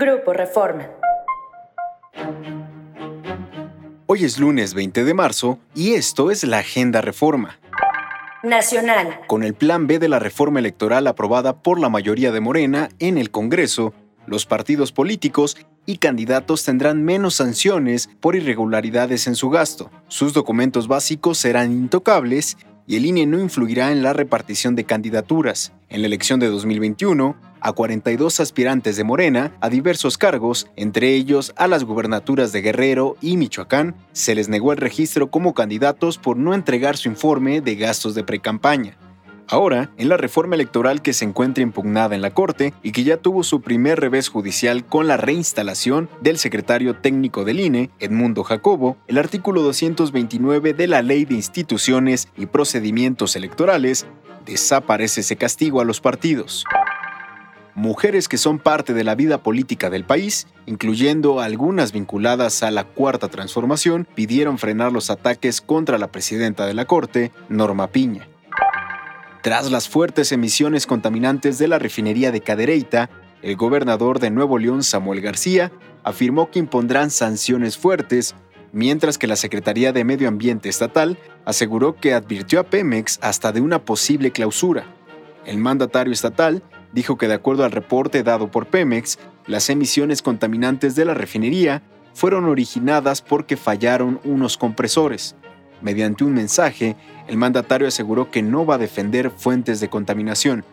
Grupo Reforma. Hoy es lunes 20 de marzo y esto es la Agenda Reforma. Nacional. Con el Plan B de la reforma electoral aprobada por la mayoría de Morena en el Congreso, los partidos políticos y candidatos tendrán menos sanciones por irregularidades en su gasto. Sus documentos básicos serán intocables y el INE no influirá en la repartición de candidaturas. En la elección de 2021, a 42 aspirantes de Morena a diversos cargos, entre ellos a las gubernaturas de Guerrero y Michoacán, se les negó el registro como candidatos por no entregar su informe de gastos de precampaña. Ahora, en la reforma electoral que se encuentra impugnada en la Corte y que ya tuvo su primer revés judicial con la reinstalación del secretario técnico del INE, Edmundo Jacobo, el artículo 229 de la Ley de Instituciones y Procedimientos Electorales desaparece ese castigo a los partidos. Mujeres que son parte de la vida política del país, incluyendo algunas vinculadas a la Cuarta Transformación, pidieron frenar los ataques contra la presidenta de la Corte, Norma Piña. Tras las fuertes emisiones contaminantes de la refinería de Cadereyta, el gobernador de Nuevo León, Samuel García, afirmó que impondrán sanciones fuertes, mientras que la Secretaría de Medio Ambiente Estatal aseguró que advirtió a Pemex hasta de una posible clausura. El mandatario estatal dijo que de acuerdo al reporte dado por Pemex, las emisiones contaminantes de la refinería fueron originadas porque fallaron unos compresores. Mediante un mensaje, el mandatario aseguró que no va a defender fuentes de contaminación.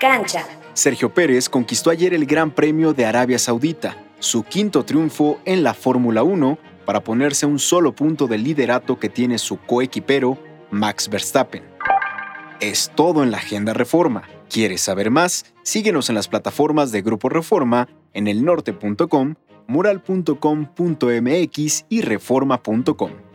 Cancha. Sergio Pérez conquistó ayer el Gran Premio de Arabia Saudita, su quinto triunfo en la Fórmula 1 para ponerse a un solo punto del liderato que tiene su coequipero, Max Verstappen. Es todo en la Agenda Reforma. ¿Quieres saber más? Síguenos en las plataformas de Grupo Reforma en elnorte.com, mural.com.mx y reforma.com.